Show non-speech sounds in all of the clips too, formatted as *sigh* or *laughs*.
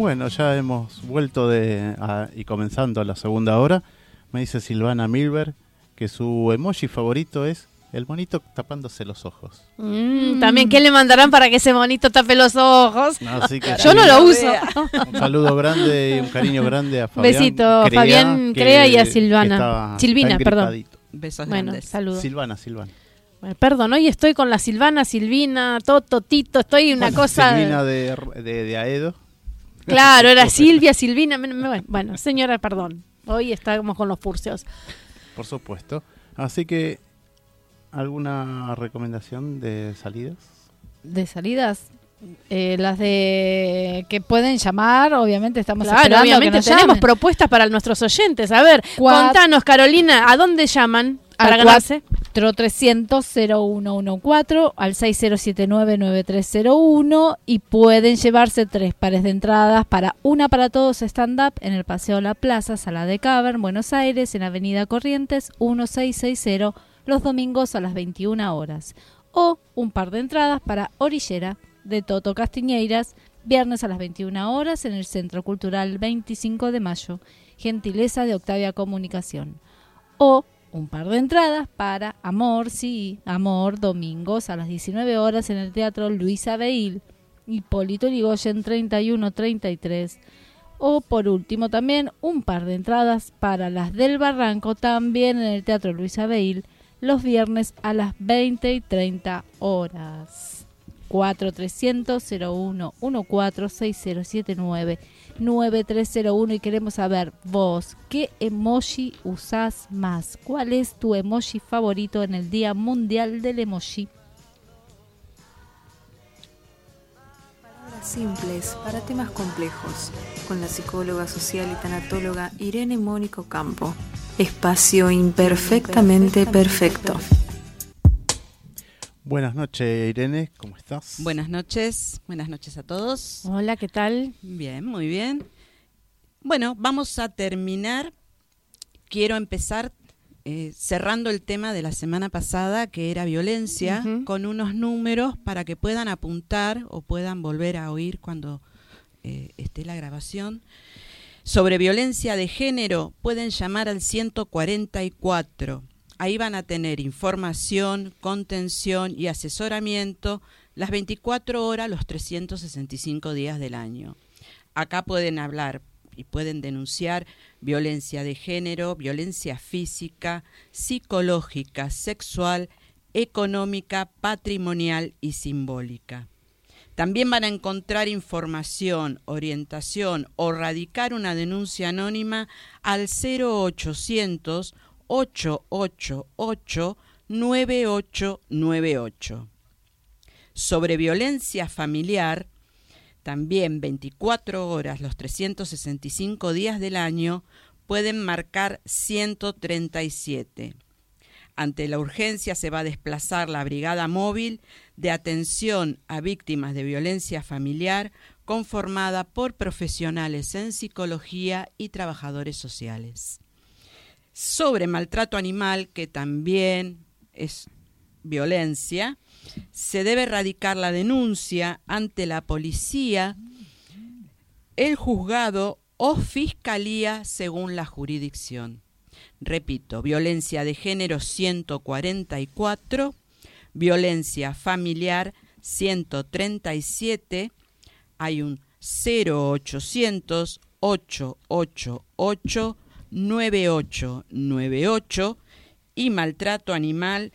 Bueno, ya hemos vuelto de y comenzando la segunda hora. Me dice Silvana Milberg que su emoji favorito es el monito tapándose los ojos. Mm, también, ¿qué le mandarán para que ese monito tape los ojos? *laughs* Yo no lo uso. Un saludo grande y un cariño grande a Fabián. Besito, Crea, Fabián Crea y a Silvana. Silvina, perdón. Besos bueno, grandes. saludos. Silvana, Silvana. Bueno, perdón, hoy estoy con la Silvana, Silvina, Toto, Tito, estoy una cosa... Silvina de, de, de Aedo. Claro, era Silvia, Silvina. Bueno, señora, perdón. Hoy estamos con los furcios. Por supuesto. Así que, ¿alguna recomendación de salidas? ¿De salidas? Eh, las de que pueden llamar, obviamente estamos claro, esperando obviamente que nos tenemos llamen. propuestas para nuestros oyentes. A ver, Cuat- contanos, Carolina, ¿a dónde llaman para al ganarse? 4-300-0114 al 6079-9301 y pueden llevarse tres pares de entradas para una para todos stand-up en el Paseo La Plaza, Sala de Cavern, Buenos Aires, en Avenida Corrientes 1660, los domingos a las 21 horas. O un par de entradas para Orillera de Toto Castiñeiras, viernes a las 21 horas en el Centro Cultural 25 de Mayo, gentileza de Octavia Comunicación. O un par de entradas para Amor, sí, Amor, domingos a las 19 horas en el Teatro Luisa Beil, Hipólito Yrigoyen 3133. O por último también un par de entradas para las del Barranco también en el Teatro Luisa Beil los viernes a las 20 y 30 horas. 4300-0114-6079 9301 y queremos saber vos, ¿qué emoji usás más? ¿Cuál es tu emoji favorito en el Día Mundial del Emoji? Palabras simples para temas complejos, con la psicóloga social y tanatóloga Irene Mónico Campo. Espacio imperfectamente perfecto. Buenas noches, Irene, ¿cómo estás? Buenas noches, buenas noches a todos. Hola, ¿qué tal? Bien, muy bien. Bueno, vamos a terminar. Quiero empezar eh, cerrando el tema de la semana pasada, que era violencia, con unos números para que puedan apuntar o puedan volver a oír cuando eh, esté la grabación. Sobre violencia de género, pueden llamar al 144. Ahí van a tener información, contención y asesoramiento las 24 horas, los 365 días del año. Acá pueden hablar y pueden denunciar violencia de género, violencia física, psicológica, sexual, económica, patrimonial y simbólica. También van a encontrar información, orientación o radicar una denuncia anónima al 0800 888 9898. Sobre violencia familiar, también 24 horas los 365 días del año pueden marcar 137. Ante la urgencia se va a desplazar la Brigada Móvil de Atención a Víctimas de Violencia Familiar conformada por profesionales en psicología y trabajadores sociales. Sobre maltrato animal, que también es violencia, se debe erradicar la denuncia ante la policía, el juzgado o fiscalía según la jurisdicción. Repito, violencia de género 144, violencia familiar 137, hay un 0800 888 9898 y maltrato animal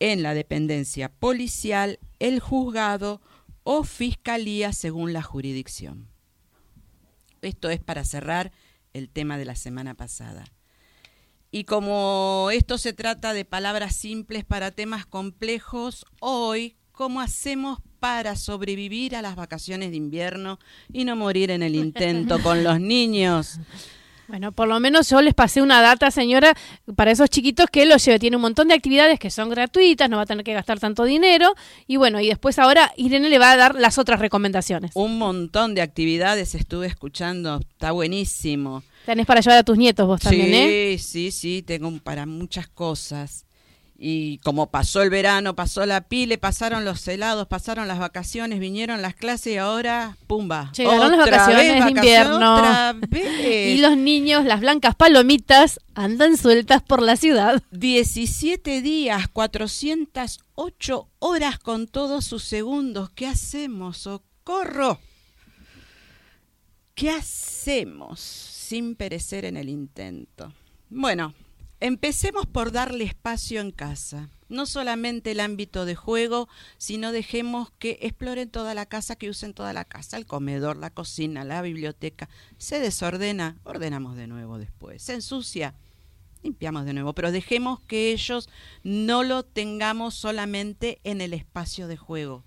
en la dependencia policial, el juzgado o fiscalía según la jurisdicción. Esto es para cerrar el tema de la semana pasada. Y como esto se trata de palabras simples para temas complejos, hoy, ¿cómo hacemos para sobrevivir a las vacaciones de invierno y no morir en el intento con los niños? *laughs* Bueno, por lo menos yo les pasé una data, señora, para esos chiquitos que los lleve. Tiene un montón de actividades que son gratuitas, no va a tener que gastar tanto dinero. Y bueno, y después ahora Irene le va a dar las otras recomendaciones. Un montón de actividades estuve escuchando, está buenísimo. Tenés para llevar a tus nietos vos también, ¿eh? Sí, sí, sí, tengo para muchas cosas. Y como pasó el verano, pasó la pile, pasaron los helados, pasaron las vacaciones, vinieron las clases y ahora, pumba. Llegaron las vacaciones de invierno. *laughs* y los niños, las blancas palomitas, andan sueltas por la ciudad. 17 días, 408 horas con todos sus segundos. ¿Qué hacemos? ¡Socorro! ¿Qué hacemos sin perecer en el intento? Bueno, Empecemos por darle espacio en casa, no solamente el ámbito de juego, sino dejemos que exploren toda la casa, que usen toda la casa, el comedor, la cocina, la biblioteca. Se desordena, ordenamos de nuevo después. Se ensucia, limpiamos de nuevo, pero dejemos que ellos no lo tengamos solamente en el espacio de juego.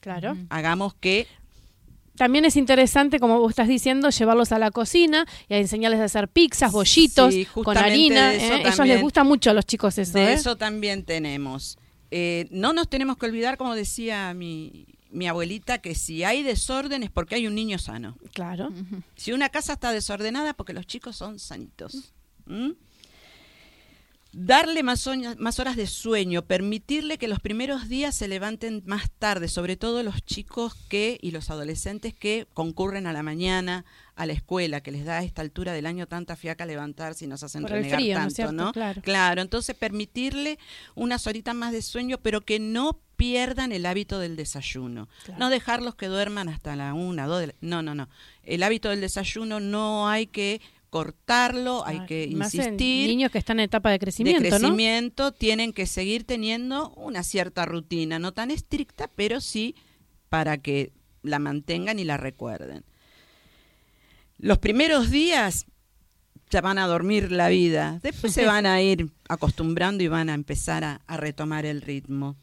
Claro. Hagamos que también es interesante, como vos estás diciendo, llevarlos a la cocina y a enseñarles a hacer pizzas, bollitos con harina. ¿eh? Ellos les gusta mucho a los chicos eso. De ¿eh? eso también tenemos. Eh, no nos tenemos que olvidar, como decía mi, mi abuelita, que si hay desorden es porque hay un niño sano. Claro. Si una casa está desordenada, porque los chicos son sanitos. ¿Mm? Darle más, más, horas de sueño, permitirle que los primeros días se levanten más tarde, sobre todo los chicos que y los adolescentes que concurren a la mañana a la escuela, que les da a esta altura del año tanta fiaca levantarse y nos hacen renegar tanto, ¿no? Claro. claro, entonces permitirle unas horitas más de sueño, pero que no pierdan el hábito del desayuno. No dejarlos que duerman hasta la una, dos, de no, no, no. El hábito del desayuno no hay que cortarlo, hay que insistir. niños que están en etapa de crecimiento, de crecimiento tienen que seguir teniendo una cierta rutina, no tan estricta, pero sí para que la mantengan y la recuerden. Los primeros días ya van a dormir la vida, después se *laughs* van a ir acostumbrando y van a empezar a retomar el ritmo.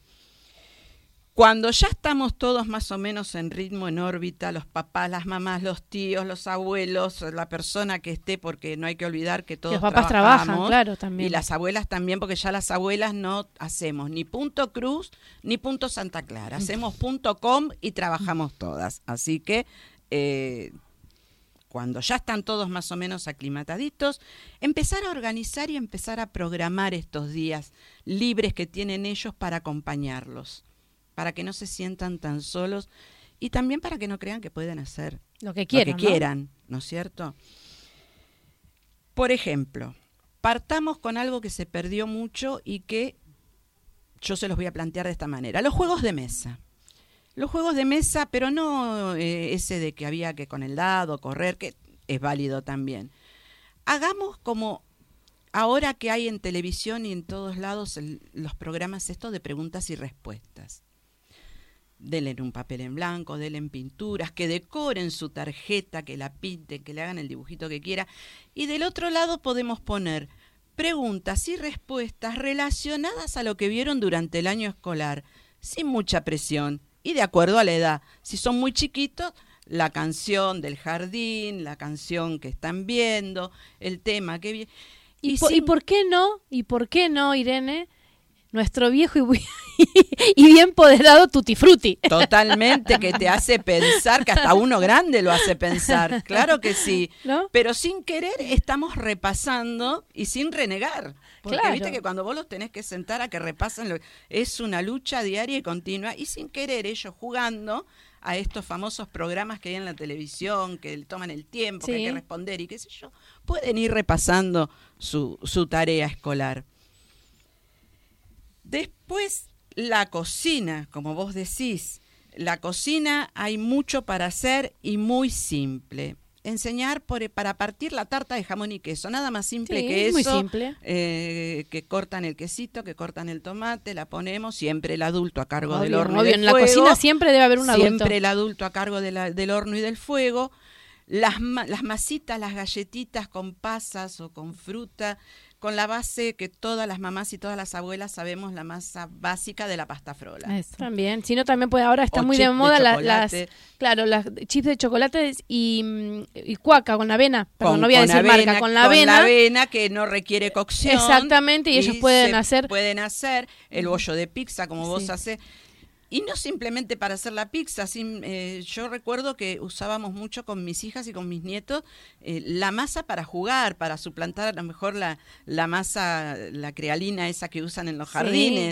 Cuando ya estamos todos más o menos en ritmo, en órbita, los papás, las mamás, los tíos, los abuelos, la persona que esté, porque no hay que olvidar que todos los papás trabajan, claro, también. Y las abuelas también, porque ya las abuelas no hacemos ni punto cruz ni punto Santa Clara. Hacemos punto com y trabajamos todas. Así que eh, cuando ya están todos más o menos aclimataditos, empezar a organizar y empezar a programar estos días libres que tienen ellos para acompañarlos para que no se sientan tan solos y también para que no crean que pueden hacer lo que quieran, ¿no? quieran, ¿no es cierto? Por ejemplo, partamos con algo que se perdió mucho y que yo se los voy a plantear de esta manera. Los juegos de mesa. Los juegos de mesa, pero no eh, ese de que había que con el dado correr, que es válido también. Hagamos como ahora que hay en televisión y en todos lados los programas estos de preguntas y respuestas denle en un papel en blanco, denle en pinturas, que decoren su tarjeta, que la pinten, que le hagan el dibujito que quiera. Y del otro lado podemos poner preguntas y respuestas relacionadas a lo que vieron durante el año escolar, sin mucha presión y de acuerdo a la edad. Si son muy chiquitos, la canción del jardín, la canción que están viendo, el tema que vi- ¿Y, y por qué no? ¿Y por qué no, Irene? Nuestro viejo *laughs* y, bien poderado Tutti Frutti. Totalmente, que te hace pensar, que hasta uno grande lo hace pensar, claro que sí. ¿No? Pero sin querer estamos repasando y sin renegar. Porque Claro. viste que cuando vos los tenés que sentar a que repasen, lo- es una lucha diaria y continua. Y sin querer ellos jugando a estos famosos programas que hay en la televisión, que toman el tiempo, que hay que responder y qué sé yo, pueden ir repasando su, su tarea escolar. Después, la cocina, como vos decís, la cocina hay mucho para hacer y muy simple. Enseñar por- para partir la tarta de jamón y queso, nada más simple Sí, que muy eso. simple. eh, que cortan el quesito, que cortan el tomate, la ponemos, siempre el adulto a cargo del Obvio, horno y del en la fuego. cocina siempre debe haber un adulto. Siempre el adulto a cargo de la- del horno y del fuego. Las, las masitas, las galletitas con pasas o con fruta, con la base que todas las mamás y todas las abuelas sabemos, la masa básica de la pasta frola. Eso. También, si no también puede, ahora está O muy de de moda la- las, chocolate. claro, las chips de chocolate y, mm, y cuaca con la avena, perdón, Con- no voy a con decir avena, marca, con la avena, avena que no requiere cocción. Exactamente, y ellos pueden hacer- Pueden hacer el bollo de pizza como vos haces. Y no simplemente para hacer la pizza, sin- eh, yo recuerdo que usábamos mucho con mis hijas y con mis nietos eh, la masa para jugar, para suplantar a lo mejor la, la masa, la crealina esa que usan en los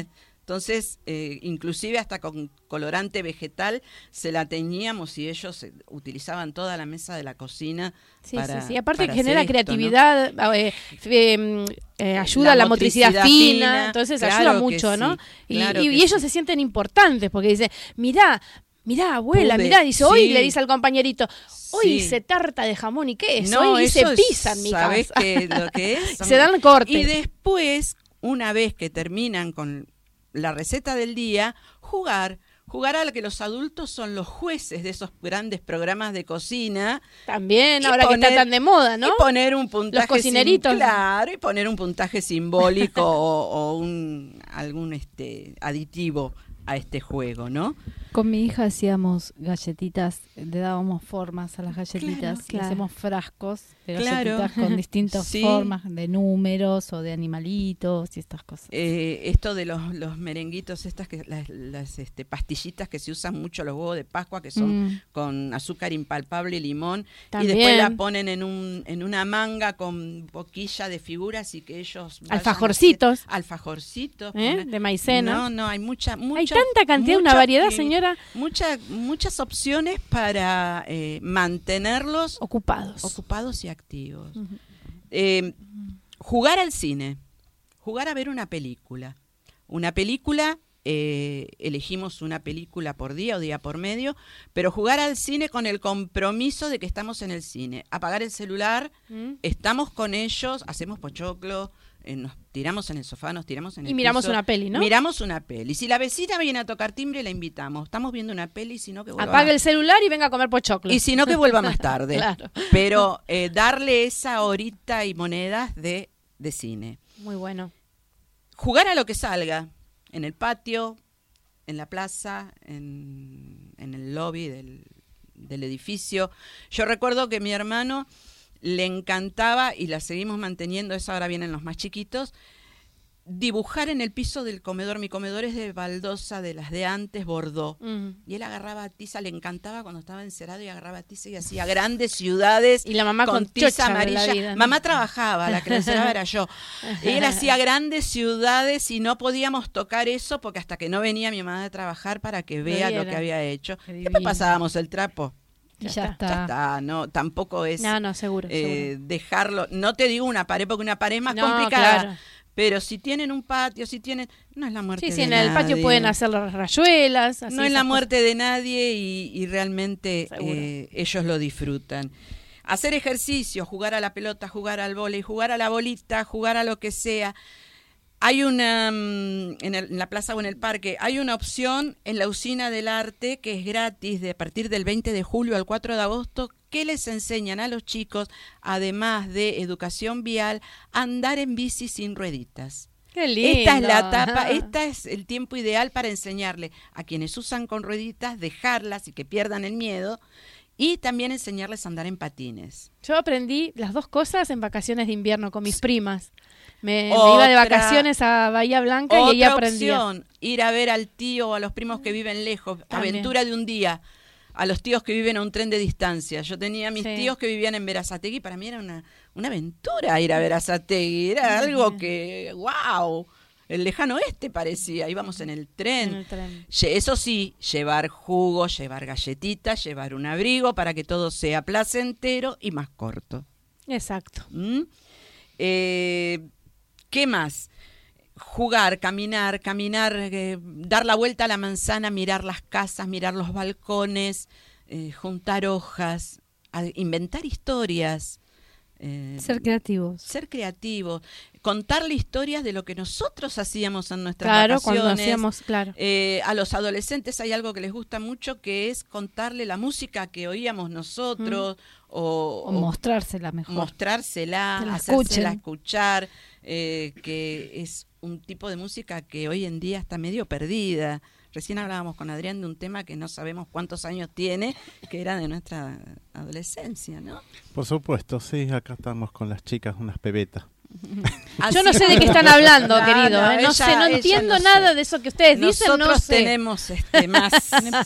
Sí. Entonces, eh, inclusive hasta con colorante vegetal se la teñíamos y ellos eh, utilizaban toda la mesa de la cocina Sí, para sí, sí. Aparte que genera creatividad, eh, eh, mm, eh, ayuda La a la motricidad, motricidad fina, fina, entonces claro ayuda mucho, sí, ¿no? Y, claro y- y ellos sí. se sienten importantes porque dicen, mirá, mirá, abuela, Pude, mirá, dice, hoy le dice al compañerito, hoy Sí. hice tarta de jamón y queso, No, hoy hice es- pizza en mi ¿sabés casa. qué- lo que es? *laughs* Se dan cortes. Y después, una vez que terminan con la receta del día, jugar. Jugar a lo que los adultos son los jueces de esos grandes programas de cocina. También, ahora que está tan de moda, ¿no? Y poner un puntaje. cocineritos. claro, y poner un puntaje simbólico *laughs* o, o un, algún este, aditivo a este juego, ¿no? Con mi hija hacíamos galletitas, le dábamos formas a las galletitas, Claro, hacemos frascos de Claro. galletitas con *laughs* distintas Sí. formas de números o de animalitos y estas cosas. Eh, esto de los, los merenguitos, estas que las, las, este, pastillitas que se usan mucho los huevos de Pascua, que son Mm. con azúcar impalpable y limón, También. y después la ponen en un en una manga con boquilla de figuras y que ellos Alfajorcitos. alfajorcitos ¿Eh? De maicena. No, no, hay mucha, mucha Hay tanta cantidad, una variedad, eh, mucha- muchas opciones para eh, mantenerlos Ocupados. ocupados y activos. Eh, jugar al cine, jugar a ver una película. Una película, eh, elegimos una película por día o día por medio, pero jugar al cine con el compromiso de que estamos en el cine. Apagar el celular, ¿Mm? estamos con ellos, hacemos pochoclo, eh, nos tiramos en el sofá, nos tiramos en el Y miramos piso, una peli, ¿no? Miramos una peli. Si la vecina viene a tocar timbre, la invitamos. Estamos viendo una peli, si no que vuelva Apague el celular y venga a comer pochoclo. y si no, que vuelva más *laughs* tarde. Claro. Pero eh, darle esa horita y monedas de, de cine. Muy bueno. Jugar a lo que salga, en el patio, en la plaza, en, en el lobby del, del edificio. Yo recuerdo que mi hermano le encantaba, y la seguimos manteniendo, eso ahora vienen los más chiquitos, dibujar en el piso del comedor. Mi comedor es de baldosa, de las de antes, bordó. Mm. Y él agarraba tiza, le encantaba cuando estaba encerrado y agarraba tiza y hacía grandes ciudades Y la mamá con, tiza amarilla. vida, ¿no? Mamá trabajaba, la que encerraba era yo. Y él hacía *laughs* grandes ciudades y no podíamos tocar eso porque hasta que no venía mi mamá de trabajar para que vea lo que había hecho. Después pasábamos el trapo. Y Ya ya, está. está. Ya está, no, tampoco es No, no, seguro. eh, seguro. dejarlo. No te digo una pared porque una pared es más No, complicada. claro. Pero si tienen un patio, si tienen. No es la muerte Sí, de sí, en el patio nadie. pueden hacer las rayuelas. así no es la cosas. muerte de nadie y, y realmente eh, ellos lo disfrutan. Hacer ejercicio, jugar a la pelota, jugar al vóley, jugar a la bolita, jugar a lo que sea. Hay una, mm, en, el- en la plaza o en el parque, hay una opción en la usina del arte que es gratis de a partir del 20 de julio al 4 de agosto que les enseñan a los chicos, además de educación vial, a andar en bici sin rueditas. Qué lindo. Esta es la etapa, esta es el tiempo ideal para enseñarle a quienes usan con rueditas, dejarlas y que pierdan el miedo, y también enseñarles a andar en patines. Yo aprendí las dos cosas en vacaciones de invierno con mis primas. Me, iba de vacaciones a Bahía Blanca y ahí Otra aprendía. opción, ir a ver al tío o a los primos que viven lejos, También. aventura de un día, a los tíos que viven a un tren de distancia. Yo tenía mis Sí. tíos que vivían en Verazategui, para mí era una, una aventura ir a Verazategui, era algo que, wow, el lejano oeste parecía, íbamos en el tren. En el tren. Lle- Eso sí, llevar jugo, llevar galletitas, llevar un abrigo para que todo sea placentero y más corto. Exacto. ¿Mm? Eh, ¿Qué más? Jugar, caminar, caminar, eh, dar la vuelta a la manzana, mirar las casas, mirar los balcones, eh, juntar hojas, inventar historias. eh, Ser creativos. ser creativos, contarle historias de lo que nosotros hacíamos en nuestras Claro, vacaciones. cuando hacíamos, claro. Eh, a los adolescentes hay algo que les gusta mucho que es contarle la música que oíamos nosotros o, O o mostrársela mejor. mostrársela, la hacérsela escuchar, eh, que es un tipo de música que hoy en día está medio perdida. Recién hablábamos con Adrián de un tema que no sabemos cuántos años tiene, que era de nuestra adolescencia, ¿no? Por supuesto, sí, acá estamos con las chicas, unas pebetas. Yo no sé de qué están hablando, No, querido. no, ¿eh? No ella- sé, no ella entiendo no sé. nada de eso que ustedes dicen. Nosotros No sé. tenemos este más.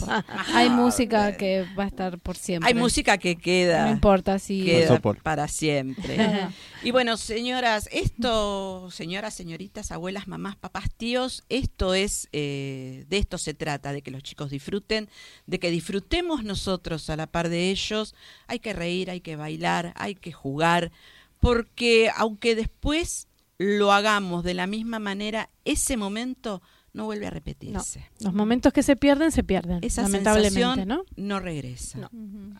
*laughs* Hay música que va a estar por siempre. Hay música que queda. No importa si. queda para siempre. *laughs* y bueno, señoras, esto, señoras, señoritas, abuelas, mamás, papás, tíos, esto es, eh, de esto se trata, de que los chicos disfruten, de que disfrutemos nosotros a la par de ellos. Hay que reír, hay que bailar, hay que jugar, porque aunque después lo hagamos de la misma manera, ese momento no vuelve a No, repetirse. los momentos que se pierden, se pierden. Esa lamentablemente, ¿no? no regresa. No.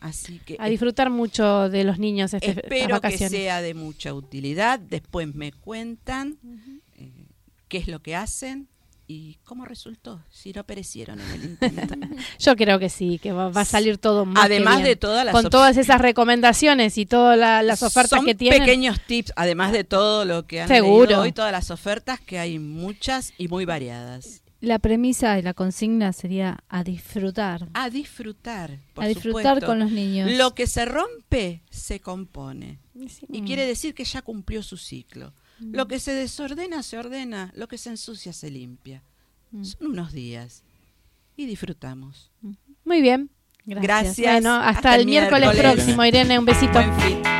Así que A disfrutar mucho de los niños este, Espero que sea de mucha utilidad. Después me cuentan eh, qué es lo que hacen y cómo resultó, si no perecieron en el intento. *laughs* Yo creo que sí, que va, va a salir todo más que Además bien. de todas las Con todas esas recomendaciones y todas la- las ofertas Son que tienen. pequeños tips, además de todo lo que han Seguro. leído hoy, todas las ofertas, que hay muchas y muy variadas. La premisa y la consigna sería a disfrutar. A disfrutar, por a disfrutar supuesto. con los niños. Lo que se rompe, se compone. Sí. Y quiere decir que ya cumplió su ciclo. Lo que se desordena, se ordena. Lo que se ensucia, se limpia. Mm. Son unos días. Y disfrutamos. Muy bien. Gracias. Bueno, hasta, el miércoles, próximo, Irene. Un besito. Buen fin.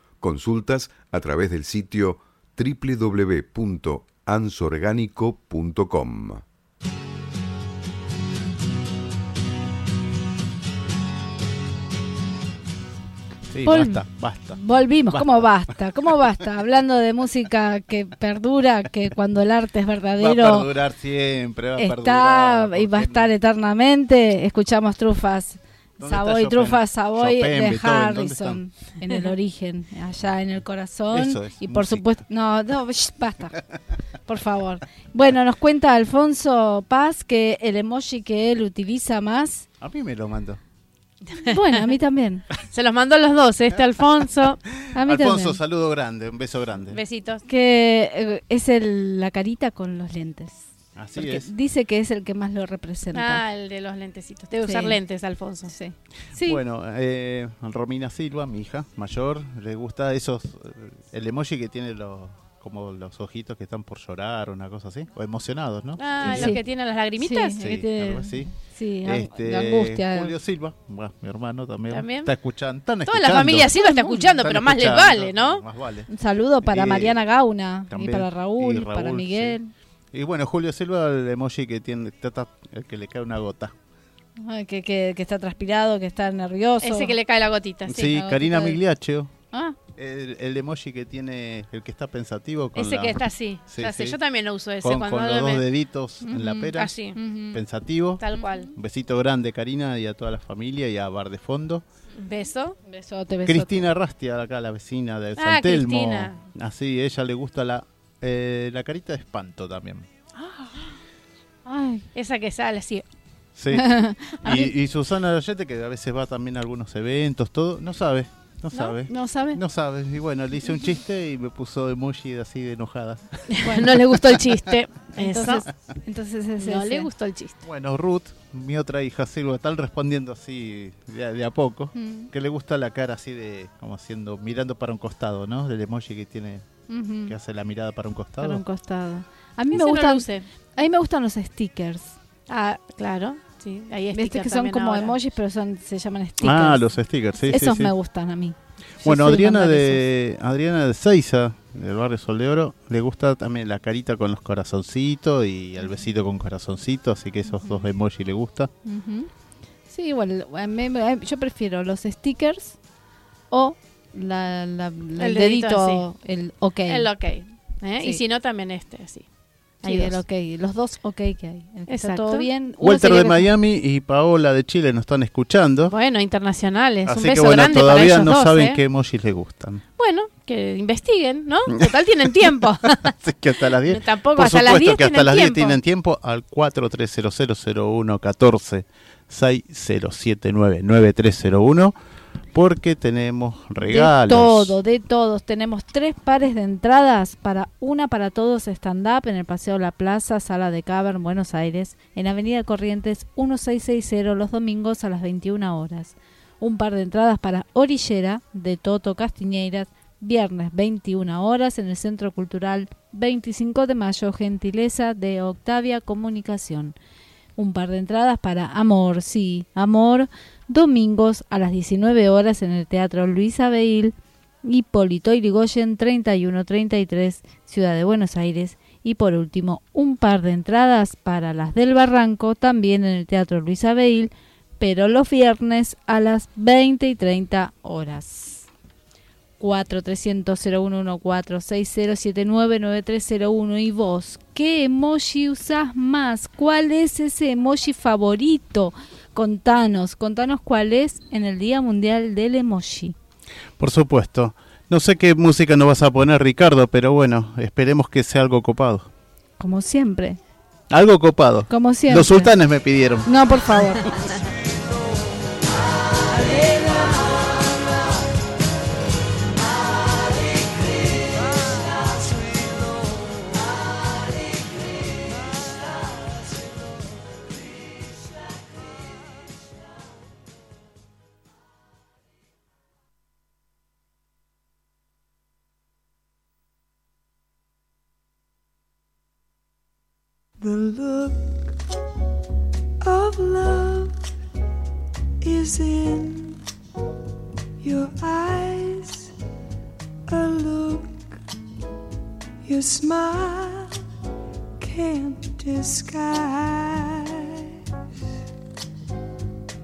Consultas a través del sitio www.ansorgánico.com. Sí, Vol- basta, basta. Volvimos, Basta. ¿cómo basta? ¿Cómo basta? Hablando de música que perdura, que cuando el arte es Va a verdadero perdurar siempre, va a está perdurar. y va a estar eternamente. Escuchamos trufas. ¿Dónde está Savoy, trufas Savoy de Beethoven, ¿dónde Harrison en el origen, allá en el corazón. Eso es y por música. supuesto, no, no, basta, por favor. Bueno, nos cuenta Alfonso Paz que el emoji que él utiliza más, A mí me lo mandó. bueno, a mí también, *laughs* Se los mandó los dos, este Alfonso. a mí Alfonso, también. saludo grande, un beso grande. Besitos. Que eh, es el, la carita con los lentes. Así Porque es. dice que es el que más lo representa. Ah, el de los lentecitos. Debe Sí. usar lentes, Alfonso. Sí. Sí. Bueno, eh, Romina Silva, mi hija mayor, le gusta esos, eh, el emoji que tiene los, como los ojitos que están por llorar o una cosa así, o emocionados, ¿no? Ah, Sí. los que tienen las lagrimitas. Sí. Sí, tiene- algo así. Sí, Este, de angustia. Julio Silva, bueno, mi hermano también, ¿También? está escuchando. están Toda la escuchando. familia Silva está escuchando, pero más les escuchando, vale, ¿no? Más vale. Un saludo para Eh, Mariana Gauna y también. para Raúl, Y Raúl, para sí. Miguel. Y bueno, Julio Silva, el emoji que tiene, trata- el que le cae una gota. Ay, que, que, que está transpirado, que está nervioso. Ese que le cae la gotita. Sí, Sí. la Karina gotita de- Migliaccio, Ah, el, el emoji que tiene, el que está pensativo con Ese la- que está así. Sí. Yo también lo uso ese con, cuando con los dos me- deditos en la pera, Así, pensativo. tal cual. Un besito grande, Karina, y a toda la familia y a Bar de Fondo. Beso. besote, besote. Cristina Rastia, acá la vecina de Ah, San Telmo. Cristina. Así, ella le gusta la, eh, la carita de espanto también. Ay, Esa que sale así. Sí. *laughs* y, y Susana Loyete, que a veces va también a algunos eventos, todo, no sabe, no, sabe. ¿no sabe? No sabe. Y bueno, le hice un chiste y me puso emoji así de enojada. *laughs* no le gustó el chiste. Entonces, Eso. entonces es No ese. le gustó el chiste. Bueno, Ruth, mi otra hija Silva, están respondiendo así de, a- de a poco. Mm, Que le gusta la cara así de, como haciendo, mirando para un costado, ¿no? Del emoji que tiene, que hace la mirada para un costado. Para un costado. A mí Ese me no gustan, a mí me gustan los stickers. Ah, claro. Sí, ahí Viste stickers que son también como ahora. emojis, pero son se llaman stickers. Ah, los stickers, sí, sí, Esos sí. me gustan a mí. Bueno, Adriana de Adriana de Seiza, del barrio Sol de Oro, le gusta también la carita con los corazoncitos y el besito con corazoncito, así que esos dos emojis le gusta. Sí, igual, a mí me- yo prefiero los stickers o la- la- la- El el, dedito, dedito el ok. El ok. ¿eh? Y Sí. si no, también este, sí. Ahí Sí, el dos. ok, los dos ok que hay. Que está Exacto. todo bien. uno Walter de que- Miami y Paola de Chile nos están escuchando. Bueno, internacionales. un Así beso que bueno, grande para todavía ellos no dos, saben ¿eh? qué emojis les gustan. Bueno, que investiguen, ¿no? Total tienen *laughs* tiempo. *laughs* Así que hasta las 10. Tampoco, Por hasta supuesto las 10 que hasta las 10 tiempo. tienen tiempo al 43000114 60799301 porque tenemos regalos. De todo, de todos. Tenemos tres pares de entradas para una para todos stand-up en el Paseo La Plaza, Sala de Cavern, Buenos Aires, en Avenida Corrientes 1660 los domingos a las 21 horas. Un par de entradas para Orillera de Toto Castiñeiras, viernes 21 horas en el Centro Cultural 25 de Mayo, gentileza de Octavia Comunicación. Un par de entradas para Amor, sí, Amor, domingos a las 19 horas en el Teatro Luis Abeil, Hipólito Yrigoyen 3133, Ciudad de Buenos Aires. Y por último, un par de entradas para las del Barranco, también en el Teatro Luis Abeil, pero los viernes a las 20 y 30 horas. 4300-0114-6079-9301 y vos, ¿qué emoji usás más? ¿Cuál es ese emoji favorito? Contanos, contanos cuál es en el Día Mundial del Emoji. Por supuesto. No sé qué música nos vas a poner, Ricardo, pero bueno, esperemos que sea algo copado. Como siempre, Algo copado. como siempre. Los sultanes me pidieron. No, por favor. *laughs* The look of love is in your eyes. A look your smile can't disguise.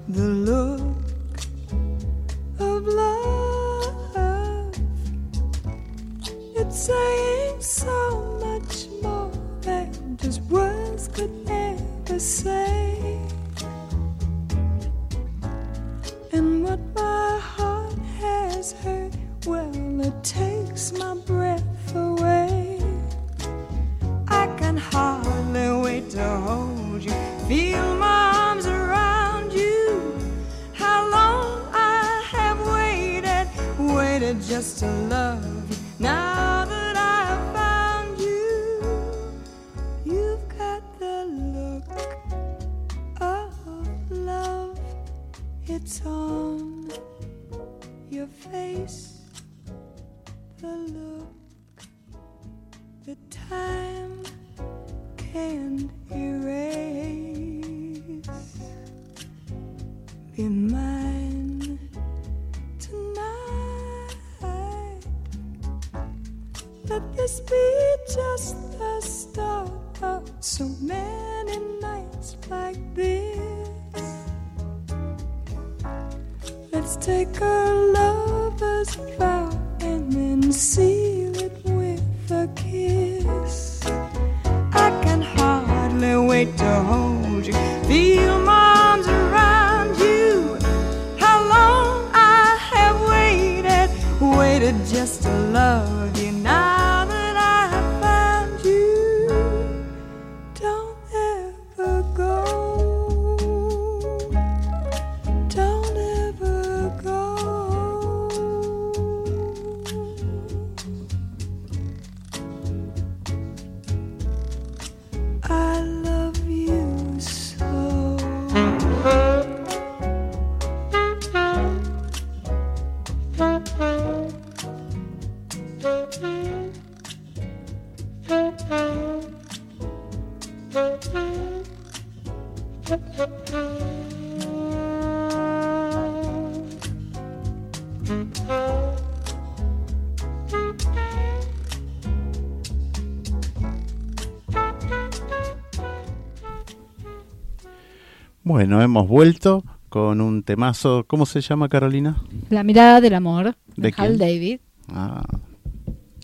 The look Bueno, hemos vuelto con un temazo. ¿Cómo se llama, Carolina? La mirada del amor ¿De de, Hal quién? David. Ah,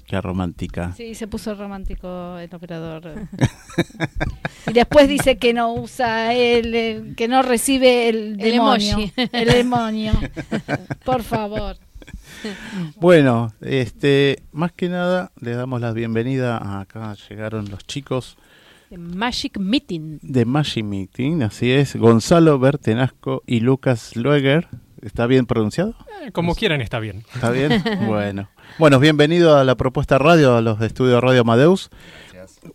qué romántica. Sí, se puso romántico el operador. *laughs* y después dice que no usa el, el- que no recibe el, El demonio, emoji. el demonio. Por favor. Bueno, este, más que nada, le damos la bienvenida. Acá llegaron los chicos Magic Meeting. de Magic Meeting, así es. Gonzalo Bertenasco y Lucas Lueger. ¿Está bien pronunciado? Eh, Como quieran está bien. ¿Está bien? *laughs* bueno. Bueno, bienvenido a la propuesta radio, a los de estudio Radio Amadeus.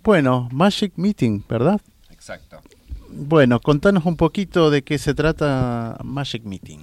Bueno, Magic Meeting, ¿verdad? Exacto. Bueno, contanos un poquito de qué se trata Magic Meeting.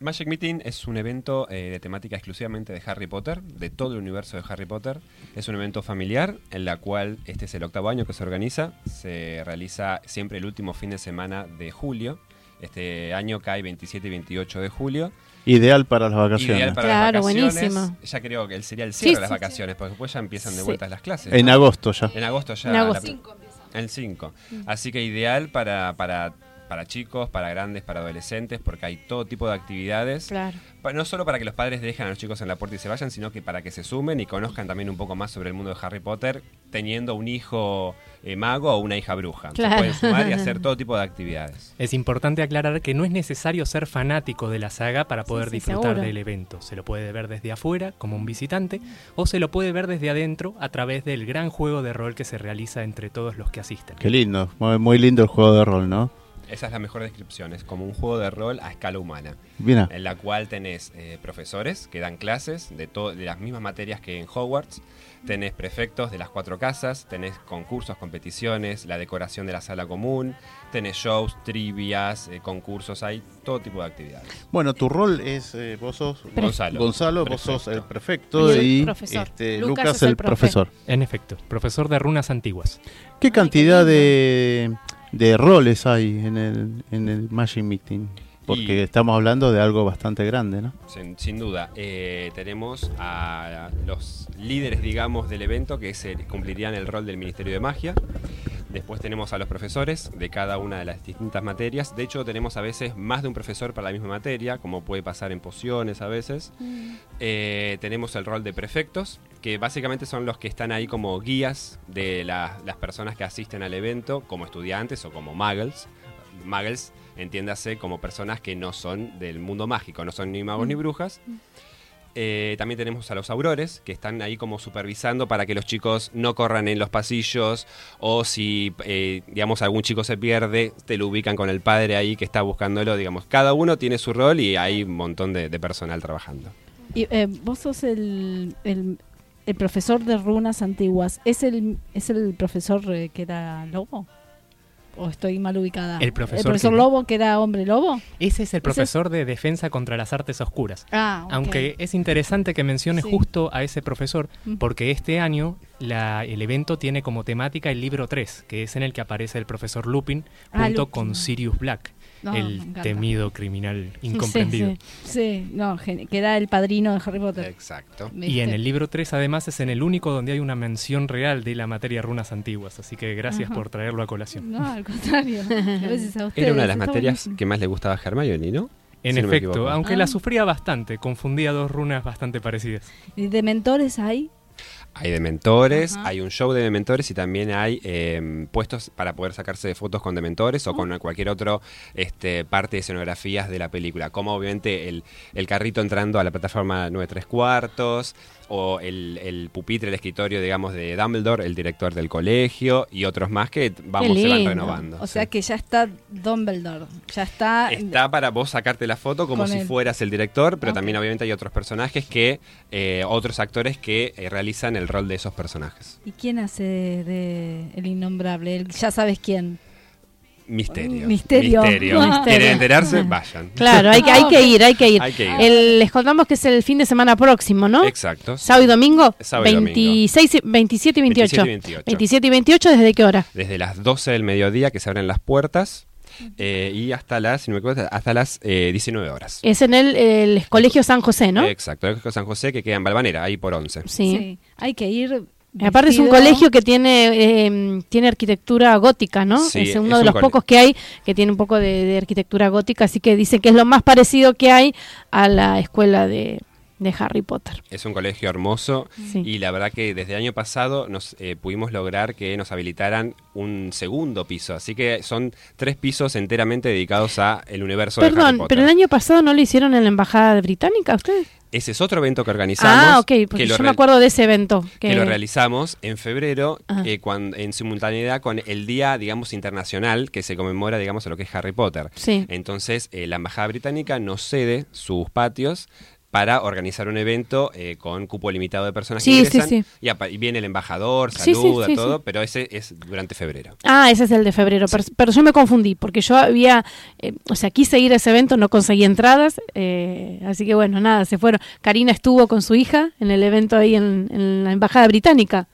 Magic Meeting es un evento eh, de temática exclusivamente de Harry Potter, de todo el universo de Harry Potter. Es un evento familiar en la cual este es el octavo año que se organiza. Se realiza siempre el último fin de semana de julio. Este año cae 27 y 28 de julio. Ideal para las vacaciones. Ideal para Claro, las vacaciones. buenísimo. Ya creo que sería el Sí, cierre de las sí, sí. vacaciones, porque después ya empiezan de Sí. vuelta las clases. En ¿no? agosto ya. En agosto ya. En agosto. la- el 5. Así que ideal para, para, para chicos, para grandes, para adolescentes, porque hay todo tipo de actividades. Claro. No solo para que los padres dejen a los chicos en la puerta y se vayan, sino que para que se sumen y conozcan también un poco más sobre el mundo de Harry Potter, teniendo un hijo eh, mago o una hija bruja. Claro. Se pueden sumar y hacer *laughs* todo tipo de actividades. Es importante aclarar que no es necesario ser fanático de la saga para poder sí, disfrutar seguro. del evento. Se lo puede ver desde afuera, como un visitante, o se lo puede ver desde adentro a través del gran juego de rol que se realiza entre todos los que asisten. Qué lindo, muy, muy lindo el juego de rol, ¿no? Esa es la mejor descripción, es como un juego de rol a escala humana, Mira, en la cual tenés eh, profesores que dan clases de, de las mismas materias que en Hogwarts, tenés prefectos de las cuatro casas, tenés concursos, competiciones, la decoración de la sala común, tenés shows, trivias, eh, concursos, hay todo tipo de actividades. bueno, tu rol es, eh, vos sos Gonzalo. Gonzalo, vos sos el prefecto Y el y profesor. este, Lucas Lucas, es el el profe. profesor. En efecto, profesor de runas antiguas. ¿Qué cantidad de, de roles hay en el, en el Magic Meeting? Porque Y- estamos hablando de algo bastante grande, ¿no? Sin, sin duda, eh, tenemos a los líderes, digamos, del evento que se cumplirían el rol del Ministerio de Magia. Después tenemos a los profesores de cada una de las distintas materias. De hecho, tenemos a veces más de un profesor para la misma materia, como puede pasar en pociones a veces. Eh, tenemos el rol de prefectos, que básicamente son los que están ahí como guías de la- las personas que asisten al evento, como estudiantes o como muggles. Muggles, entiéndase como personas que no son del mundo mágico, no son ni magos ni brujas. Eh, también tenemos a los aurores, que están ahí como supervisando para que los chicos no corran en los pasillos o si, eh, digamos, algún chico se pierde, te lo ubican con el padre ahí que está buscándolo, digamos. Cada uno tiene su rol y hay un montón de, personal trabajando. Y, eh, vos sos el, el, el profesor de runas antiguas. ¿Es el, es el profesor eh, que era lobo? ¿O estoy mal ubicada? El profesor ¿El profesor que- lobo que era hombre lobo? Ese es el profesor de defensa contra las artes oscuras. Ah, ok. Aunque es interesante que mencione Sí. justo a ese profesor, porque este año la- el evento tiene como temática el libro 3, que es en el que aparece el profesor Lupin Ah, junto Lupin. con Sirius Black, No, el temido criminal incomprendido. Sí, Sí, no, que era el padriino de Harry Potter. Exacto. Y en el libro 3 además es en el único donde hay una mención real de la materia runas antiguas, así que gracias Ajá. por traerlo a colación. No, al contrario. *laughs* Gracias a ustedes. Era una de las materias buenísimo. que más le gustaba a Hermione, ¿no? En Si no efecto, aunque Ah. la sufría bastante, confundía dos runas bastante parecidas. ¿Y de mentores hay? Hay dementores, Ajá. hay un show de dementores y también hay eh, puestos para poder sacarse fotos con dementores o con cualquier otro este, parte de escenografías de la película. Como obviamente el, el carrito entrando a la plataforma 9 3 cuartos o el, el pupitre, el escritorio, digamos, de Dumbledore, el director del colegio y otros más que vamos, se van renovando. O sea que ya está Dumbledore. Ya está. Está para vos sacarte la foto como si fueras el director, pero también obviamente hay otros personajes que, eh, otros actores que eh, realizan el rol de esos personajes. ¿Y quién hace de, de el innombrable? El- ya sabes quién. Misterio. Misterio. Misterio. Misterio. ¿Quieren enterarse? Vayan. Claro, hay, que- hay que ir, hay que ir. Hay que ir. El- les contamos que es el fin de semana próximo, ¿no? Exacto. Sábado y domingo, Sábado y domingo. 26, y- 27 y 28. 27 y 28. 27 y 28, ¿desde qué hora? Desde las 12 del mediodía que se abren las puertas eh, y hasta las, si no me equivoco, hasta las eh, 19 horas. Es en el, el Colegio San José, ¿no? Exacto, el Colegio San José que queda en Balvanera, ahí por 11. sí. Hay que ir Aparte es un colegio que tiene eh, tiene arquitectura gótica, ¿no? Sí, es uno es de un los pocos que hay que tiene un poco de, de arquitectura gótica, así que dice que es lo más parecido que hay a la escuela de, de Harry Potter. Es un colegio hermoso Sí. y la verdad que desde el año pasado nos eh, pudimos lograr que nos habilitaran un segundo piso. Así que son tres pisos enteramente dedicados a el universo de Harry Perdón, Potter. pero el año pasado no lo hicieron en la embajada británica, ustedes. Ese es otro evento que organizamos. Ah, ok, porque que yo me acuerdo de ese evento. que lo realizamos en febrero Ajá. eh, cuan- en simultaneidad con el día, digamos, internacional que se conmemora, digamos, a lo que es Harry Potter. Sí. Entonces, eh, la Embajada Británica nos cede sus patios para organizar un evento eh, con cupo limitado de personas Sí, que sí, ingresan. sí. Y, apa- y viene el embajador, Sí, sí, saluda, sí, todo, sí. pero ese es durante febrero. Ah, ese es el de febrero, pero, pero yo me confundí porque yo había, eh, o sea, quise ir a ese evento, no conseguí entradas, eh, así que bueno, nada, se fueron. Karina estuvo con su hija en el evento ahí en, en la embajada británica.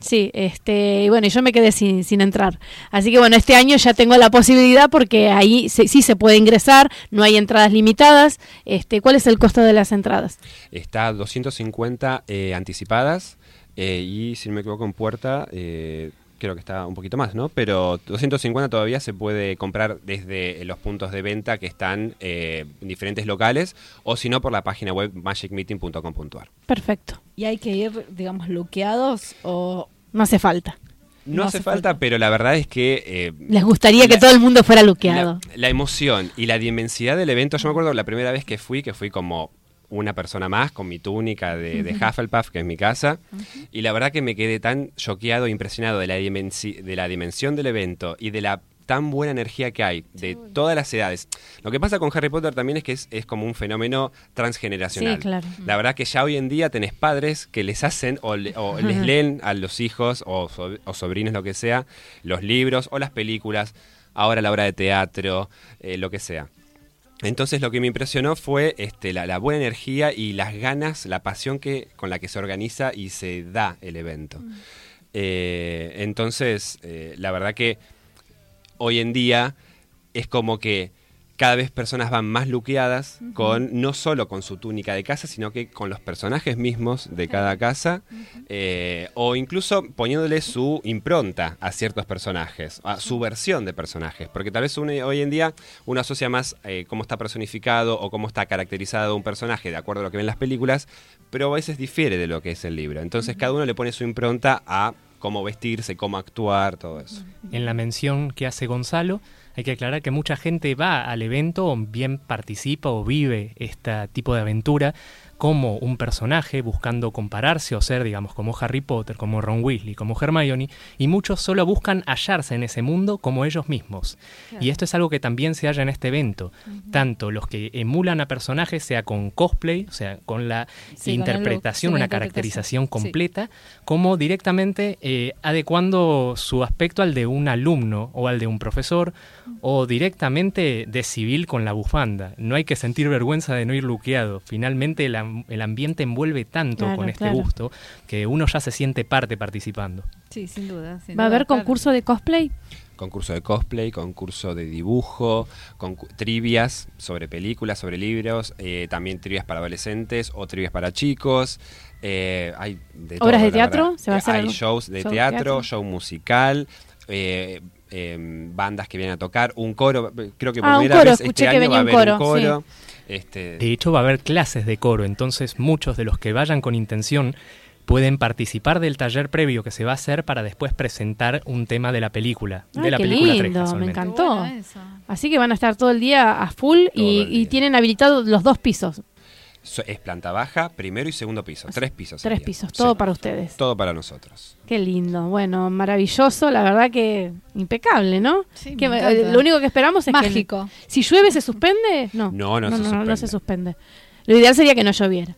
Sí, este, y bueno, y yo me quedé sin, sin entrar. Así que bueno, este año ya tengo la posibilidad porque ahí se- sí se puede ingresar, no hay entradas limitadas. Este, ¿cuál es el costo de las entradas? Está 250 eh, anticipadas eh, y, si no me equivoco, en puerta eh, creo que está un poquito más, ¿no? Pero 250 todavía se puede comprar desde los puntos de venta que están eh, en diferentes locales o si no por la página web magicmeeting.com.ar. Perfecto. ¿Y hay que ir, digamos, luqueados o No hace falta. No, No hace hace falta, pero la verdad es que... eh, Les gustaría que todo el mundo fuera luqueado. La, la emoción y la dimensidad del evento, yo me acuerdo la primera vez que fui, que fui como una persona más con mi túnica de, de Hufflepuff, que es mi casa, y la verdad que me quedé tan choqueado e impresionado de la, de la dimensión del evento y de la tan buena energía que hay de todas las edades. Lo que pasa con Harry Potter también es que es, es como un fenómeno transgeneracional. Sí, claro. La verdad que ya hoy en día tenés padres que les hacen o, le- o les leen a los hijos o, so- o sobrinos, lo que sea, los libros o las películas, ahora la obra de teatro, eh, lo que sea. Entonces lo que me impresionó fue este, la, la buena energía y las ganas, la pasión que, con la que se organiza y se da el evento. Eh, entonces, eh, la verdad que hoy en día es como que cada vez personas van más luqueadas con no solo con su túnica de casa, sino que con los personajes mismos de cada casa, eh, o incluso poniéndole su impronta a ciertos personajes, a su versión de personajes, porque tal vez uno- hoy en día uno asocia más eh, cómo está personificado o cómo está caracterizado un personaje de acuerdo a lo que ven las películas, pero a veces difiere de lo que es el libro. Entonces cada uno le pone su impronta a cómo vestirse, cómo actuar, todo eso. En la mención que hace Gonzalo, hay que aclarar que mucha gente va al evento bien participa o vive este tipo de aventura como un personaje buscando compararse o ser, digamos, como Harry Potter, como Ron Weasley, como Hermione, y muchos solo buscan hallarse en ese mundo como ellos mismos. Y esto es algo que también se halla en este evento. Tanto los que emulan a personajes, sea con cosplay, o sea, con la Sí, con el look, interpretación, una la caracterización sí. completa, como directamente eh, adecuando su aspecto al de un alumno o al de un profesor o directamente de civil con la bufanda. No hay que sentir vergüenza de no ir luqueado. Finalmente el, am- el ambiente envuelve tanto Claro, con este claro. gusto que uno ya se siente parte participando. Sí, sin duda. sin ¿Va a haber claro. concurso de cosplay? concurso de cosplay, concurso de dibujo, concu- trivias sobre películas, sobre libros, eh, también trivias para adolescentes o trivias para chicos. eh, hay de todo, ¿Obras de teatro? ¿Se va a hacer hay algo? shows de ¿Show de teatro, teatro? show musical. eh, eh, bandas que vienen a tocar, un coro, creo que por Ah, un primera coro, vez escuché este que año va a venía haber un un coro. Este, De hecho, va a haber clases de coro, entonces muchos de los que vayan con intención pueden participar del taller previo que se va a hacer para después presentar un tema de la película. Ay, de la qué película 3, lindo, me encantó. Bueno. Así que van a estar todo el día a full y, tienen habilitados los dos pisos, so- es planta baja, primero y segundo piso, tres pisos. tres pisos, Sí, todo para ustedes. todo para nosotros. Qué lindo, bueno, maravilloso, la verdad que impecable, ¿no? Sí, Que lo único que esperamos es Mágico. que si llueve se suspende, no. No, no se no, suspende. se suspende. Lo ideal sería que no lloviera.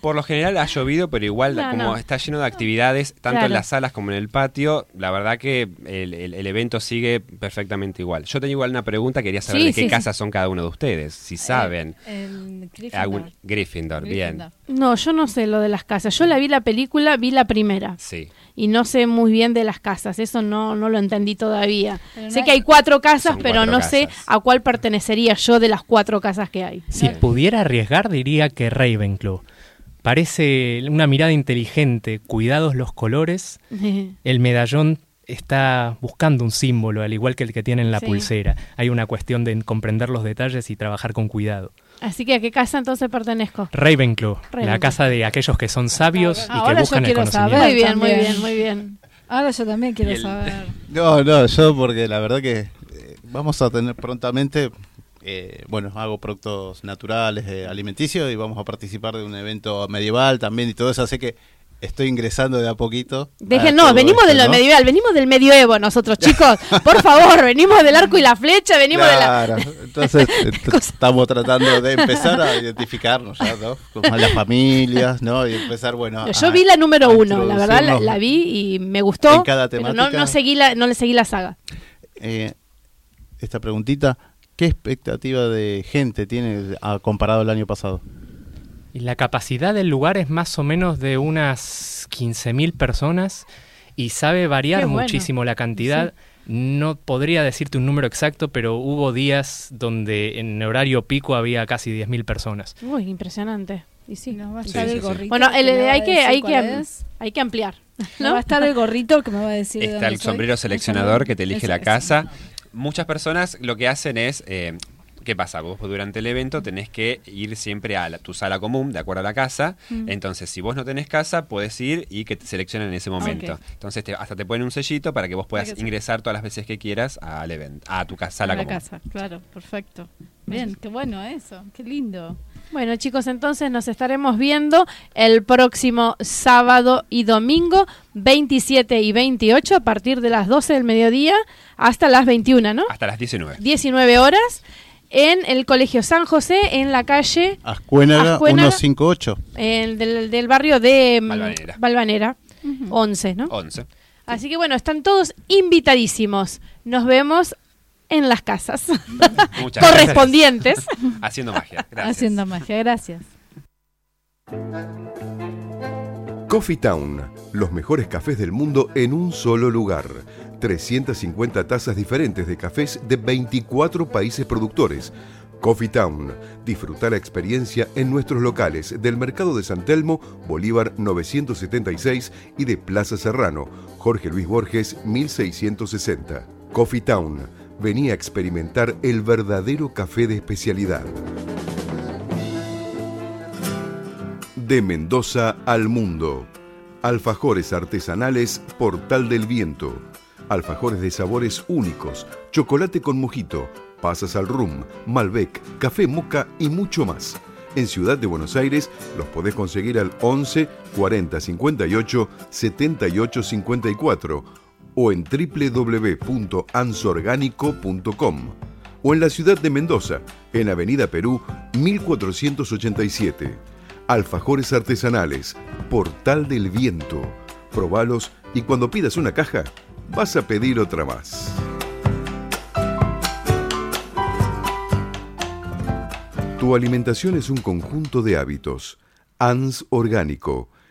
Por lo general ha llovido, pero igual No, como no. está lleno de actividades, tanto Claro. en las salas como en el patio, la verdad que el, el- el evento sigue perfectamente igual. Yo tenía igual una pregunta, quería saber Sí, de qué sí, sí. casas son cada uno de ustedes, si saben. El Gryffindor. Algún- Gryffindor, bien. No, yo no sé lo de las casas. Yo la vi la película, vi la primera. Sí. Y no sé muy bien de las casas, eso no, no lo entendí todavía. No sé hay- que hay cuatro casas, Son pero cuatro no sé a cuál pertenecería yo de las cuatro casas que hay. Si pudiera arriesgar, diría que Ravenclaw. Parece una mirada inteligente, cuidados los colores. *laughs* El medallón está buscando un símbolo, al igual que el que tiene en la Sí. pulsera. Hay una cuestión de comprender los detalles y trabajar con cuidado. Así que a qué casa entonces pertenezco. Ravenclaw, la casa de aquellos que son sabios y que Ahora yo buscan el conocimiento. saber. Muy bien, muy bien, muy bien. Ahora yo también quiero el- saber. *laughs* No, no, yo porque la verdad que eh, vamos a tener prontamente, eh, bueno, hago productos naturales, eh, alimenticios y vamos a participar de un evento medieval también y todo eso, así que estoy ingresando de a poquito. Déjenos, venimos esto, de lo ¿no? medieval, venimos del medioevo nosotros, chicos. *laughs* Por favor, venimos del arco y la flecha, venimos Claro, de la... entonces *laughs* ent- estamos tratando de empezar a identificarnos ya, ¿no? Como las familias, ¿no? Y empezar, bueno, Yo a- vi la número uno, la verdad la, vi y me gustó, En cada pero no, temática. no seguí la, no le seguí la saga. Eh, esta preguntita, ¿qué expectativa de gente tiene a- comparado al año pasado? Y la capacidad del lugar es más o menos de unas 15.000 personas y sabe variar bueno. muchísimo la cantidad. No podría decirte un número exacto, pero hubo días donde en horario pico había casi 10.000 personas. Uy, impresionante. Y sí. Nos va a estar sí, el sí. gorrito. Bueno, el- hay que hay que hay que ampliar. No ¿no? va a estar el gorrito que me va a decir. de Está dónde el soy. sombrero seleccionador que te elige la casa. Muchas personas lo que hacen es, eh, ¿qué pasa? Vos durante el evento tenés que ir siempre a la- tu sala común, de acuerdo a la casa. Mm. Entonces, si vos no tenés casa, puedes ir y que te seleccionen en ese momento. Entonces, te- hasta te ponen un sellito para que vos puedas que- ingresar todas las veces que quieras al evento, a tu ca- sala A la común. casa, claro, perfecto. Bien, qué bueno eso, qué lindo. Bueno, chicos, entonces nos estaremos viendo el próximo sábado y domingo, 27 y 28, a partir de las 12 del mediodía hasta las 21, ¿no? Hasta las 19. 19 horas, en el Colegio San José, en la calle Ascuénaga, Ascuénaga. 158. el del, del barrio de mm, Valvanera. Valvanera, 11, ¿no? 11. Así que bueno, están todos invitadísimos. Nos vemos en las casas *laughs* Muchas correspondientes. gracias. *laughs* Haciendo magia. Gracias. Haciendo magia, gracias. Coffee Town, los mejores cafés del mundo en un solo lugar. 350 tazas diferentes de cafés de 24 países productores. Coffee Town, disfruta la experiencia en nuestros locales del Mercado de San Telmo, Bolívar 976 y de Plaza Serrano, Jorge Luis Borges 1660. Coffee Town, venía a experimentar el verdadero café de especialidad. De Mendoza al mundo. Alfajores artesanales Portal del Viento. Alfajores de sabores únicos, chocolate con mojito, pasas al rum, Malbec, café moca y mucho más. En Ciudad de Buenos Aires los podés conseguir al 11 40 58 78 54 o en www.ansorgánico.com o en la ciudad de Mendoza, en Avenida Perú 1487. Alfajores artesanales, Portal del Viento. Probalos y cuando pidas una caja, vas a pedir otra más. Tu alimentación es un conjunto de hábitos. ANS Orgánico.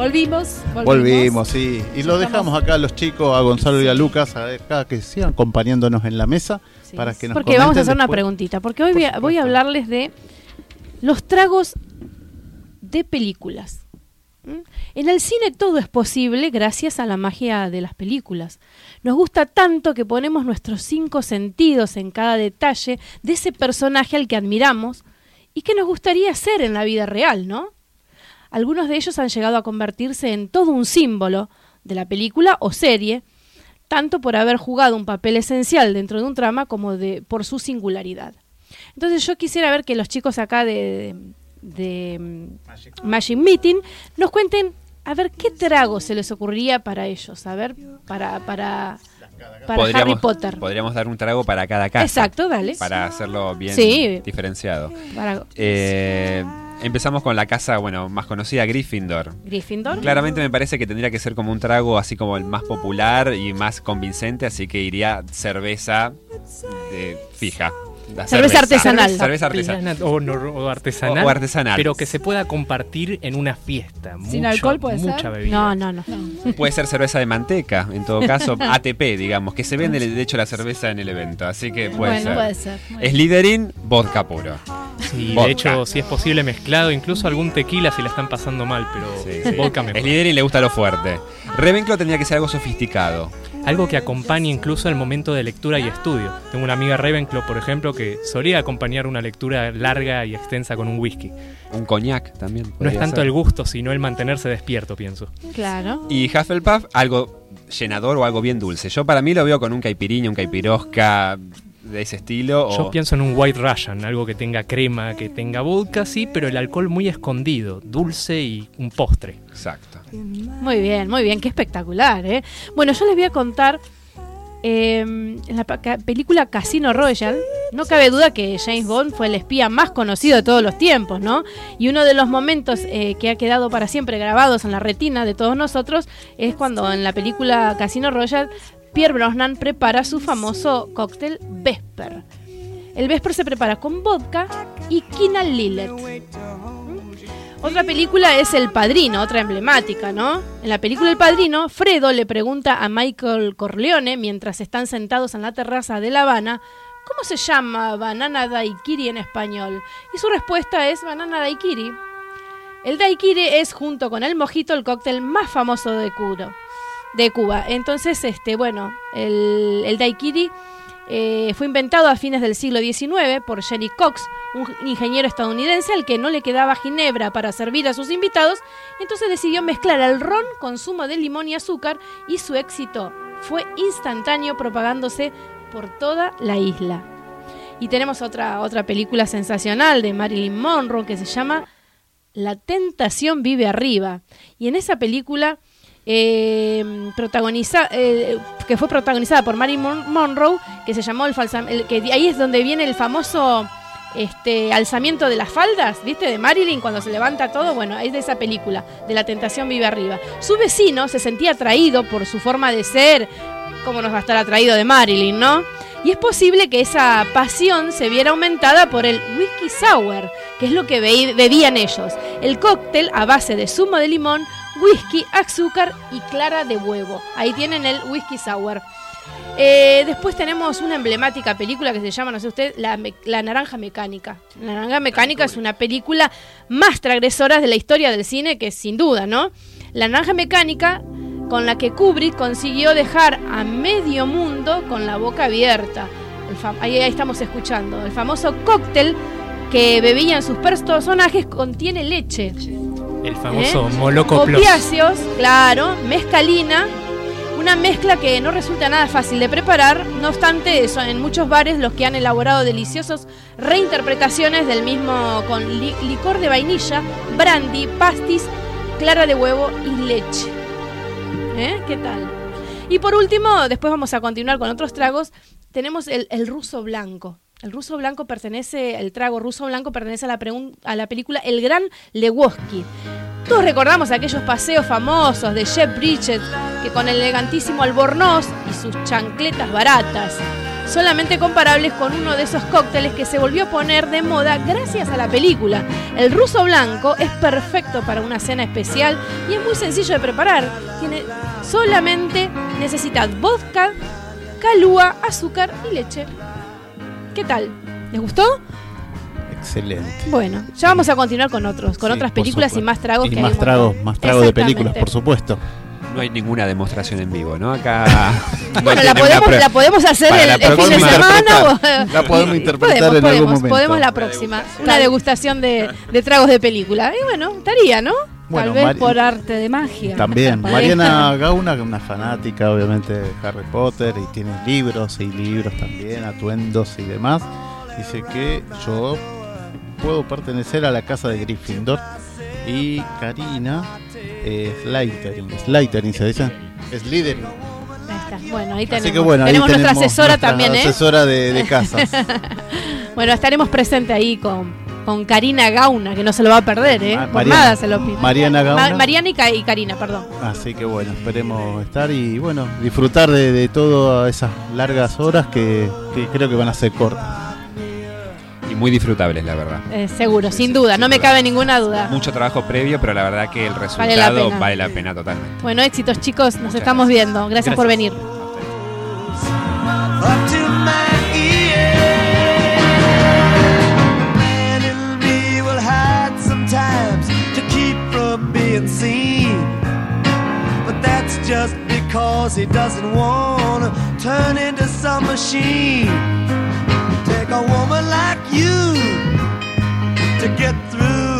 Volvimos, volvimos. Volvimos, sí. Y lo dejamos acá a los chicos, a Gonzalo y a Lucas, acá que sigan acompañándonos en la mesa Sí. para que nos Porque vamos a hacer una preguntita, porque hoy Por voy a, voy a supuesto. hablarles de los tragos de películas. ¿Mm? En el cine todo es posible gracias a la magia de las películas. Nos gusta tanto que ponemos nuestros cinco sentidos en cada detalle de ese personaje al que admiramos y que nos gustaría ser en la vida real, ¿no? Algunos de ellos han llegado a convertirse en todo un símbolo de la película o serie, tanto por haber jugado un papel esencial dentro de un trama como de por su singularidad. Entonces yo quisiera ver que los chicos acá de, de, Magic Meeting nos cuenten a ver qué trago se les ocurriría para ellos, a ver, para, para, para Harry Potter. podríamos dar un trago para cada casa. Exacto, dale. Para hacerlo bien Sí. diferenciado. Para- Eh, Empezamos con la casa, bueno, más conocida, Gryffindor. Gryffindor. Claramente me parece que tendría que ser como un trago así como el más popular y más convincente, así que iría cerveza de fija. La Cerveza artesanal. Cerveza artesanal. O, no- o artesanal. O- o artesanal. Pero que se pueda compartir en una fiesta. Sin Mucho- alcohol puede ser. Mucha bebida. No, no, no. Puede ser cerveza de manteca, en todo caso, *laughs* ATP, digamos, que se vende de hecho la cerveza en el evento, así que puede bueno, ser. puede ser. Bien. Slytherin, vodka puro. Sí, Vodka. de hecho, si es posible mezclado, incluso algún tequila si la están pasando mal, pero Sí, sí. vodka mejor. Slytherin le gusta lo fuerte. Ravenclaw tendría que ser algo sofisticado. Algo que acompañe incluso el momento de lectura y estudio. Tengo una amiga Ravenclaw, por ejemplo, que solía acompañar una lectura larga y extensa con un whisky. Un coñac también. No es tanto ser. el gusto, sino el mantenerse despierto, pienso. Claro. Y Hufflepuff, algo llenador o algo bien dulce. Yo para mí lo veo con un caipiriña, un caipirosca de ese estilo. o- Yo pienso en un White Russian, algo que tenga crema, que tenga vodka, sí, pero el alcohol muy escondido, dulce y un postre. Exacto. Muy bien, muy bien, qué espectacular, ¿eh? Bueno, yo les voy a contar. eh, en la pa- ca- película Casino Royale, no cabe duda que James Bond fue el espía más conocido de todos los tiempos, ¿no? Y uno de los momentos eh, que ha quedado para siempre grabados en la retina de todos nosotros es cuando en la película Casino Royale Pierre Brosnan prepara su famoso cóctel Vesper. El Vesper se prepara con vodka y quina Lillet. Otra película es El Padrino, otra emblemática, ¿no? En la película El Padrino, Fredo le pregunta a Michael Corleone, mientras están sentados en la terraza de La Habana, ¿cómo se llama banana daiquiri en español? Y su respuesta es banana daiquiri. El daiquiri es, junto con el mojito, el cóctel más famoso de Cuba. De Cuba. Entonces, este, bueno, el, el daiquiri eh, fue inventado a fines del siglo XIX por Jenny Cox, un ingeniero estadounidense al que no le quedaba ginebra para servir a sus invitados, entonces decidió mezclar el ron con zumo de limón y azúcar y su éxito fue instantáneo propagándose por toda la isla. Y tenemos otra, otra película sensacional de Marilyn Monroe que se llama La tentación vive arriba. Y en esa película eh, protagoniza, eh, que fue protagonizada por Marilyn Mon- Monroe, que se llamó el falsa, el- que ahí es donde viene el famoso este alzamiento de las faldas, ¿viste? De Marilyn cuando se levanta todo, bueno, es de esa película, de La tentación vive arriba. Su vecino se sentía atraído por su forma de ser, ¿cómo nos va a estar atraído de Marilyn, no? Y es posible que esa pasión se viera aumentada por el whisky sour, que es lo que be- bebían ellos. El cóctel a base de zumo de limón, whisky, azúcar y clara de huevo. Ahí tienen el whisky sour. Eh, después tenemos una emblemática película que se llama, no sé usted, La, Me- La Naranja Mecánica. La Naranja Mecánica es una película más transgresora de la historia del cine, que sin duda, ¿no? La Naranja Mecánica, con la que Kubrick consiguió dejar a medio mundo con la boca abierta. Ahí estamos escuchando. El famoso cóctel que bebían sus personajes contiene leche. El famoso ¿Eh? Opiáceos, claro, mezcalina, una mezcla que no resulta nada fácil de preparar, no obstante, son en muchos bares los que han elaborado deliciosos reinterpretaciones del mismo con li- licor de vainilla, brandy, pastis, clara de huevo y leche. ¿Eh? ¿Qué tal? Y por último, después vamos a continuar con otros tragos, tenemos el, el ruso blanco. El ruso blanco pertenece, el trago ruso blanco pertenece a la, película El Gran Lewoski. Todos recordamos aquellos paseos famosos de Jeff Bridges, que con el elegantísimo albornoz y sus chancletas baratas, solamente comparables con uno de esos cócteles que se volvió a poner de moda gracias a la película. El ruso blanco es perfecto para una cena especial y es muy sencillo de preparar. Solamente necesita vodka, calúa, azúcar y leche. ¿Qué tal? ¿Les gustó? Excelente. Bueno, ya vamos a continuar con otros, con Sí, otras películas y más tragos Y que hay más tragos, más tragos de películas, por supuesto. No hay ninguna demostración en vivo, ¿no? Acá. *laughs* no Bueno, la podemos, la podemos hacer el, fin de semana. o- La podemos interpretar podemos, en algún podemos, momento. podemos la próxima. Una degustación de, de tragos de película. Y bueno, estaría, ¿no? Bueno, Tal vez por arte de magia. También. Mariana Gauna, que es una fanática, obviamente, de Harry Potter y tiene libros y libros también, atuendos y demás. Dice que yo puedo pertenecer a la casa de Gryffindor y Karina es Slytherin. Slytherin se dice. Slytherin. Ahí está. Bueno, ahí tenemos. Así que bueno, ahí tenemos nuestra asesora nuestra también, ¿eh? asesora de, de casas. *laughs* Bueno, estaremos presentes ahí con, con Karina Gauna, que no se lo va a perder, ¿eh? Ma- Por Mariana- nada se lo pide. Mariana Gauna. Ma- Mariana y, Karina, perdón. Así que bueno, esperemos estar y bueno, disfrutar de, de todas esas largas horas que, que creo que van a ser cortas. Y muy disfrutables, la verdad. Eh, seguro, Sí, sin sí, duda, sin no me cabe ninguna duda. Mucho trabajo previo, pero la verdad que el Vale la resultado pena. vale la pena, totalmente. Bueno, éxitos chicos, nos Muchas estamos gracias. viendo. Gracias, por venir. Being seen. But that's just because he doesn't want to turn into some machine. Take a woman like you to get through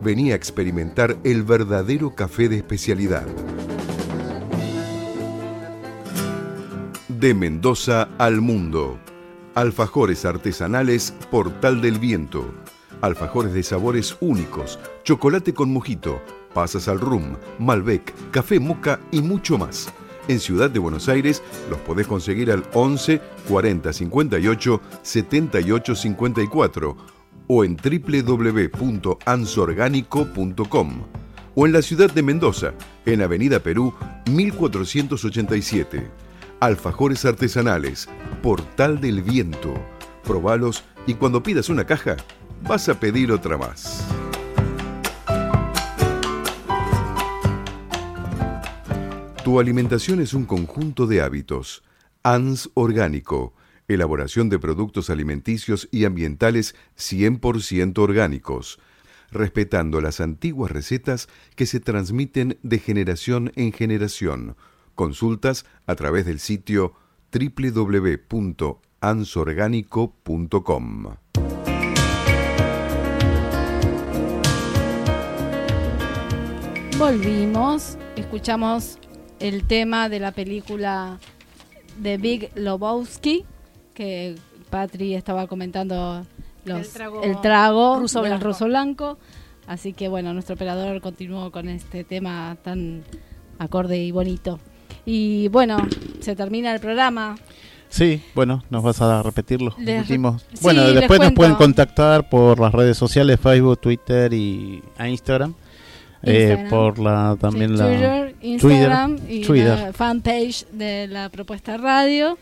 venía a experimentar el verdadero café de especialidad. De Mendoza al mundo. Alfajores artesanales Portal del Viento. Alfajores de sabores únicos, chocolate con mojito, pasas al rum, Malbec, café moca y mucho más. En Ciudad de Buenos Aires los podés conseguir al 11 40 58 78 54 o en www.ansorgánico.com o en la ciudad de Mendoza, en Avenida Perú 1487. Alfajores artesanales, Portal del Viento. Probalos y cuando pidas una caja, vas a pedir otra más. Tu alimentación es un conjunto de hábitos. ANS Orgánico. Elaboración de productos alimenticios y ambientales 100% orgánicos, respetando las antiguas recetas que se transmiten de generación en generación. Consultas a través del sitio www.ansorgánico.com. Volvimos, escuchamos el tema de la película de Big Lebowski, que Patri estaba comentando los- El trago el trago ruso del blanco. ruso blanco. Así que bueno, nuestro operador continuó con este tema tan acorde y bonito. Y bueno, se termina el programa. Sí, bueno, nos vas a repetirlo. Les sí, bueno, después nos pueden contactar por las redes sociales, Facebook, Twitter y a Instagram. Eh, Instagram. por la también Sí, la Twitter, Instagram y Twitter. la fanpage de la propuesta radio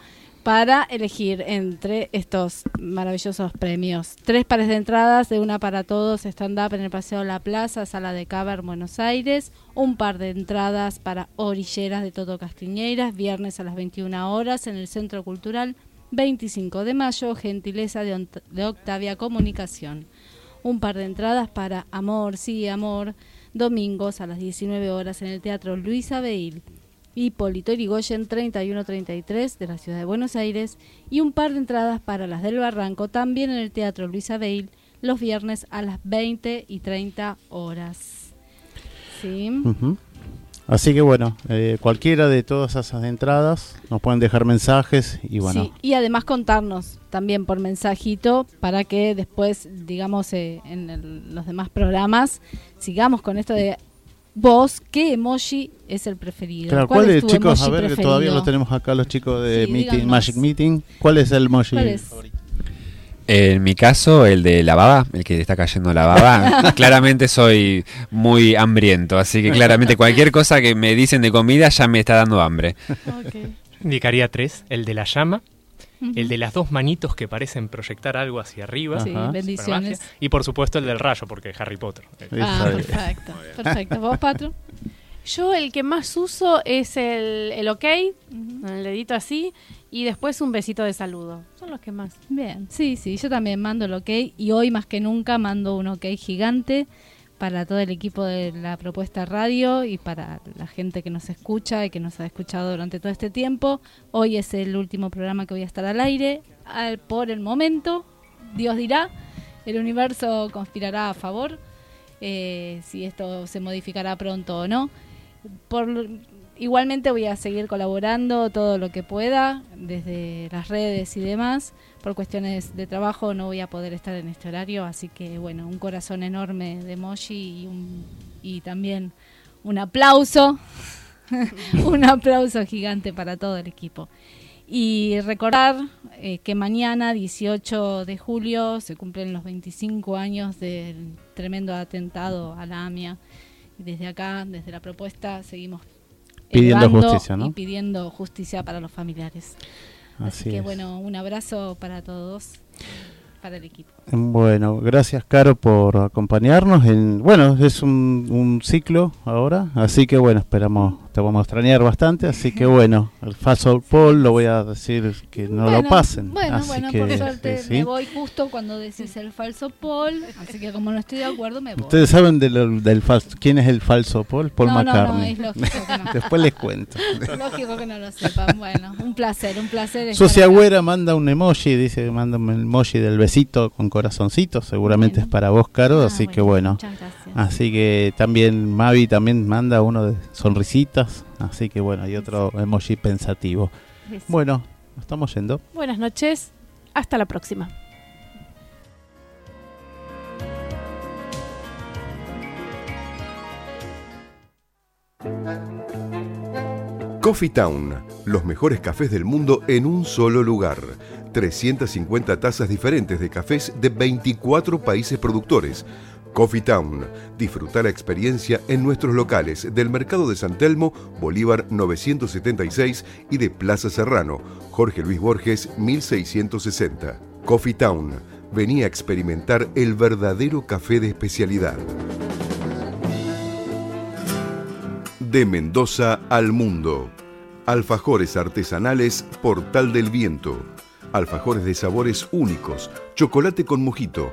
para elegir entre estos maravillosos premios. Tres pares de entradas, de una para todos, stand-up en el Paseo La Plaza, Sala de Caber, Buenos Aires. Un par de entradas para Orilleras de Toto Castiñeiras, viernes a las 21 horas en el Centro Cultural 25 de mayo, gentileza de Octavia Comunicación. Un par de entradas para Amor, sí, Amor, domingos a las 19 horas en el Teatro Luis Abeil. Hipólito Yrigoyen 3133 de la ciudad de Buenos Aires y un par de entradas para las del Barranco también en el Teatro Luis Abeil los viernes a las 20 y 30 horas. ¿Sí? Así que bueno, eh, cualquiera de todas esas entradas nos pueden dejar mensajes y bueno, Sí, y además contarnos también por mensajito para que después, digamos, eh, en el- los demás programas sigamos con esto de vos, ¿qué emoji es el preferido? Claro, ¿Cuál ¿cuál es es, tu chicos? A ver, que todavía lo tenemos acá los chicos de Sí, meeting, díganos. Magic Meeting. ¿Cuál es el emoji? ¿Cuál es? favorito? En mi caso, el de la baba, el que está cayendo la baba, *laughs* claramente soy muy hambriento, así que claramente cualquier cosa que me dicen de comida ya me está dando hambre. Indicaría tres, el de la llama, El de las dos manitos que parecen proyectar algo hacia arriba. Sí, Ajá. bendiciones. magia, Y por supuesto el del rayo, porque Harry Potter. Ah, perfecto. Perfecto. ¿Vos, Patro? Yo el que más uso es el, el ok, el dedito así, y después un besito de saludo. Son los que más. Bien, sí, sí, yo también mando el ok y hoy más que nunca mando un ok gigante para todo el equipo de la propuesta radio y para la gente que nos escucha y que nos ha escuchado durante todo este tiempo. Hoy es el último programa que voy a estar al aire. Al- por el momento, Dios dirá, el universo conspirará a favor, eh, si esto se modificará pronto o no. Por, igualmente voy a seguir colaborando todo lo que pueda desde las redes y demás. Por cuestiones de trabajo no voy a poder estar en este horario, así que bueno, un corazón enorme de emoji y, también un aplauso, *laughs* un aplauso gigante para todo el equipo. Y recordar eh, que mañana, 18 de julio, se cumplen los 25 años del tremendo atentado a la AMIA. Desde acá, desde la propuesta, seguimos Pidiendo justicia, ¿no? Y pidiendo justicia para los familiares. Así, Así que es. bueno, un abrazo para todos, para el equipo. Bueno, gracias Caro por acompañarnos. En, bueno, es un, un ciclo ahora, así que bueno, esperamos, te vamos a extrañar bastante, así que bueno, el falso Paul lo voy a decir que no Bueno, lo pasen. Bueno, así bueno, que, por suerte sí. me voy justo cuando decís el falso Paul, así que como no estoy de acuerdo me voy. Ustedes saben de lo- del falso, quién es el falso Paul, Paul No, no, no, McCartney. es lógico que no. *laughs* Después les cuento. Lógico que no lo sepan. Bueno, un placer, un placer. estar Socia acá. Güera manda un emoji, dice que manda un emoji del besito con corazoncito, seguramente Bueno. es para vos, Caro, Ah, así que bueno. Muchas gracias. Así que también Mavi también manda uno de sonrisitas, así que bueno, hay otro emoji pensativo. Bueno, nos estamos yendo. Buenas noches, hasta la próxima. Coffee Town, los mejores cafés del mundo en un solo lugar. 350 tazas diferentes de cafés de 24 países productores. Coffee Town, disfruta la experiencia en nuestros locales del Mercado de San Telmo, Bolívar 976 y de Plaza Serrano, Jorge Luis Borges 1660. Coffee Town, venía a experimentar el verdadero café de especialidad. De Mendoza al mundo. Alfajores artesanales Portal del Viento. Alfajores de sabores únicos, chocolate con mojito,